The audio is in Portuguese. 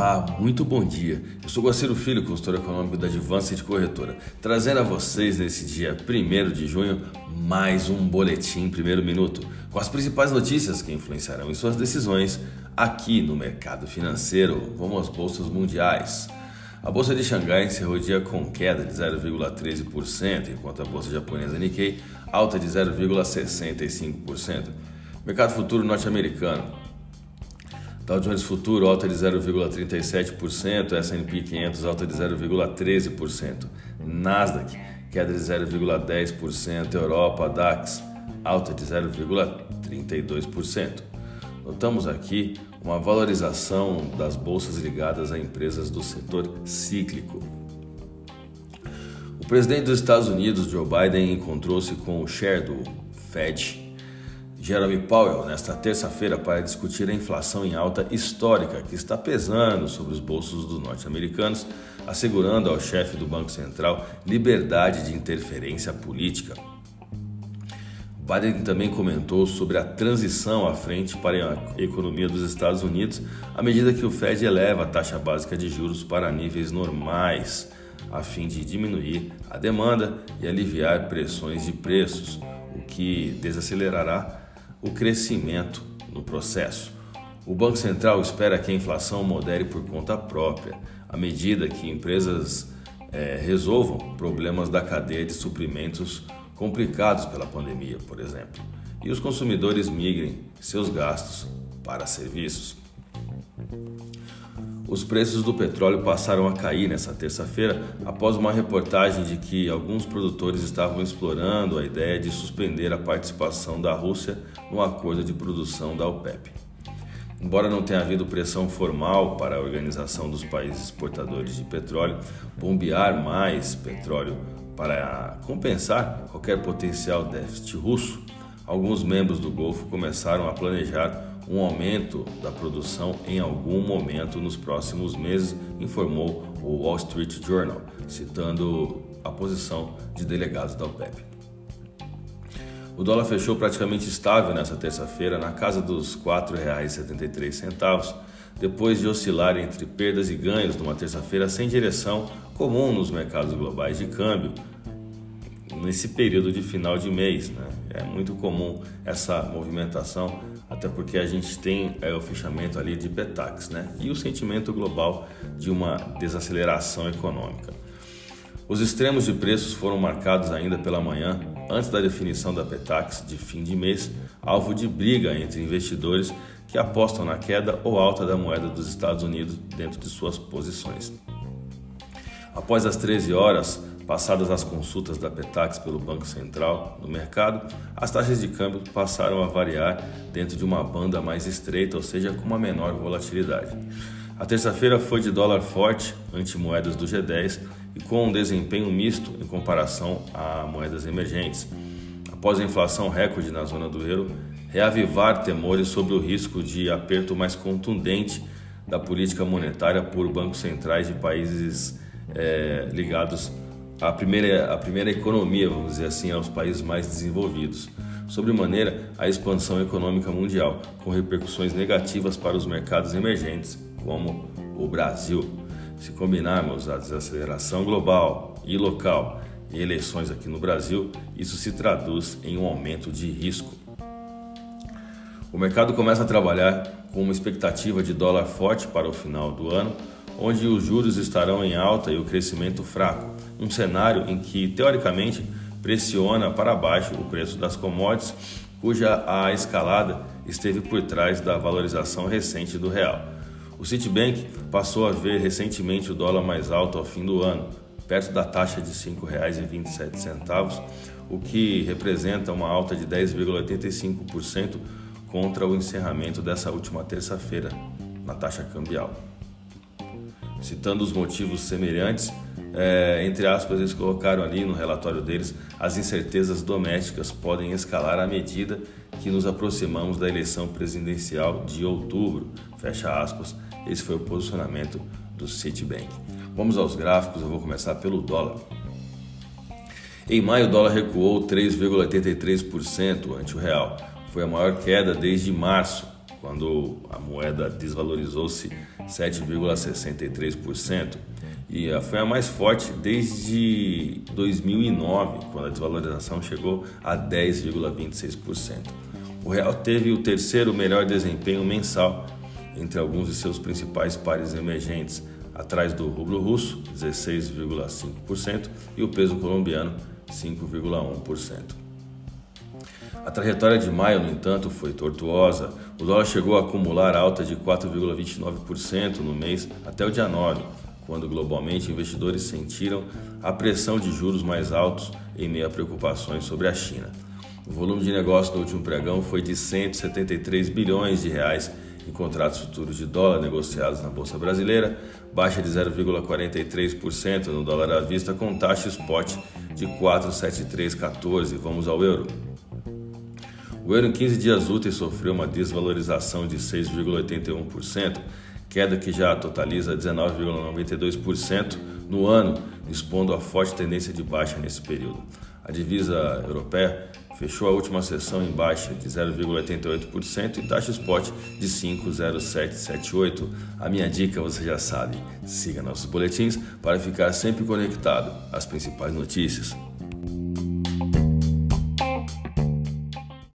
Olá, muito bom dia. Eu sou Guaciro Filho, consultor econômico da de Corretora, trazendo a vocês nesse dia 1 de junho mais um boletim primeiro minuto, com as principais notícias que influenciarão em suas decisões aqui no mercado financeiro. Vamos às bolsas mundiais. A bolsa de Xangai encerrou o dia com queda de 0,13%, enquanto a bolsa japonesa Nikkei alta de 0,65%. Mercado futuro norte-americano Dow Jones Futuro alta de 0,37%, S&P 500 alta de 0,13%, Nasdaq queda de 0,10%, Europa DAX alta de 0,32%. Notamos aqui uma valorização das bolsas ligadas a empresas do setor cíclico. O presidente dos Estados Unidos, Joe Biden, encontrou-se com o chair do Fed, Jeremy Powell nesta terça-feira para discutir a inflação em alta histórica que está pesando sobre os bolsos dos norte-americanos, assegurando ao chefe do Banco Central liberdade de interferência política. Biden também comentou sobre a transição à frente para a economia dos Estados Unidos à medida que o Fed eleva a taxa básica de juros para níveis normais, a fim de diminuir a demanda e aliviar pressões de preços, o que desacelerará o crescimento no processo. O Banco Central espera que a inflação modere por conta própria, à medida que empresas é, resolvam problemas da cadeia de suprimentos complicados pela pandemia, por exemplo, e os consumidores migrem seus gastos para serviços. Os preços do petróleo passaram a cair nessa terça-feira após uma reportagem de que alguns produtores estavam explorando a ideia de suspender a participação da Rússia no acordo de produção da OPEP. Embora não tenha havido pressão formal para a organização dos países exportadores de petróleo bombear mais petróleo para compensar qualquer potencial déficit russo, alguns membros do Golfo começaram a planejar um aumento da produção em algum momento nos próximos meses, informou o Wall Street Journal, citando a posição de delegados da OPEP. O dólar fechou praticamente estável nesta terça-feira, na casa dos R$ 4,73, depois de oscilar entre perdas e ganhos numa terça-feira sem direção comum nos mercados globais de câmbio, nesse período de final de mês. Né? É muito comum essa movimentação, até porque a gente tem é, o fechamento ali de Petax né? e o sentimento global de uma desaceleração econômica. Os extremos de preços foram marcados ainda pela manhã, antes da definição da Petax de fim de mês, alvo de briga entre investidores que apostam na queda ou alta da moeda dos Estados Unidos dentro de suas posições. Após as 13 horas, Passadas as consultas da Petax pelo Banco Central no mercado, as taxas de câmbio passaram a variar dentro de uma banda mais estreita, ou seja, com uma menor volatilidade. A terça-feira foi de dólar forte ante moedas do G10 e com um desempenho misto em comparação a moedas emergentes. Após a inflação recorde na zona do euro, reavivar temores sobre o risco de aperto mais contundente da política monetária por bancos centrais de países é, ligados a primeira, a primeira economia, vamos dizer assim, aos países mais desenvolvidos. Sobre maneira, a expansão econômica mundial, com repercussões negativas para os mercados emergentes, como o Brasil. Se combinarmos a desaceleração global e local e eleições aqui no Brasil, isso se traduz em um aumento de risco. O mercado começa a trabalhar com uma expectativa de dólar forte para o final do ano, onde os juros estarão em alta e o crescimento fraco, um cenário em que, teoricamente, pressiona para baixo o preço das commodities, cuja a escalada esteve por trás da valorização recente do real. O Citibank passou a ver recentemente o dólar mais alto ao fim do ano, perto da taxa de R$ 5,27, o que representa uma alta de 10,85% contra o encerramento dessa última terça-feira na taxa cambial citando os motivos semelhantes, é, entre aspas, eles colocaram ali no relatório deles: as incertezas domésticas podem escalar à medida que nos aproximamos da eleição presidencial de outubro. Fecha aspas. Esse foi o posicionamento do Citibank. Vamos aos gráficos, eu vou começar pelo dólar. Em maio, o dólar recuou 3,83% ante o real. Foi a maior queda desde março quando a moeda desvalorizou-se 7,63% e foi a mais forte desde 2009, quando a desvalorização chegou a 10,26%. O real teve o terceiro melhor desempenho mensal entre alguns de seus principais pares emergentes, atrás do rublo russo, 16,5%, e o peso colombiano, 5,1%. A trajetória de maio, no entanto, foi tortuosa. O dólar chegou a acumular alta de 4,29% no mês até o dia 9, quando globalmente investidores sentiram a pressão de juros mais altos em meio a preocupações sobre a China. O volume de negócio no último pregão foi de 173 bilhões de reais em contratos futuros de dólar negociados na bolsa brasileira, baixa de 0,43% no dólar à vista com taxa spot de 47314. Vamos ao euro. O euro em 15 dias úteis sofreu uma desvalorização de 6,81%, queda que já totaliza 19,92% no ano, expondo a forte tendência de baixa nesse período. A divisa europeia fechou a última sessão em baixa de 0,88% e taxa spot de 5,0778. A minha dica você já sabe, siga nossos boletins para ficar sempre conectado às principais notícias.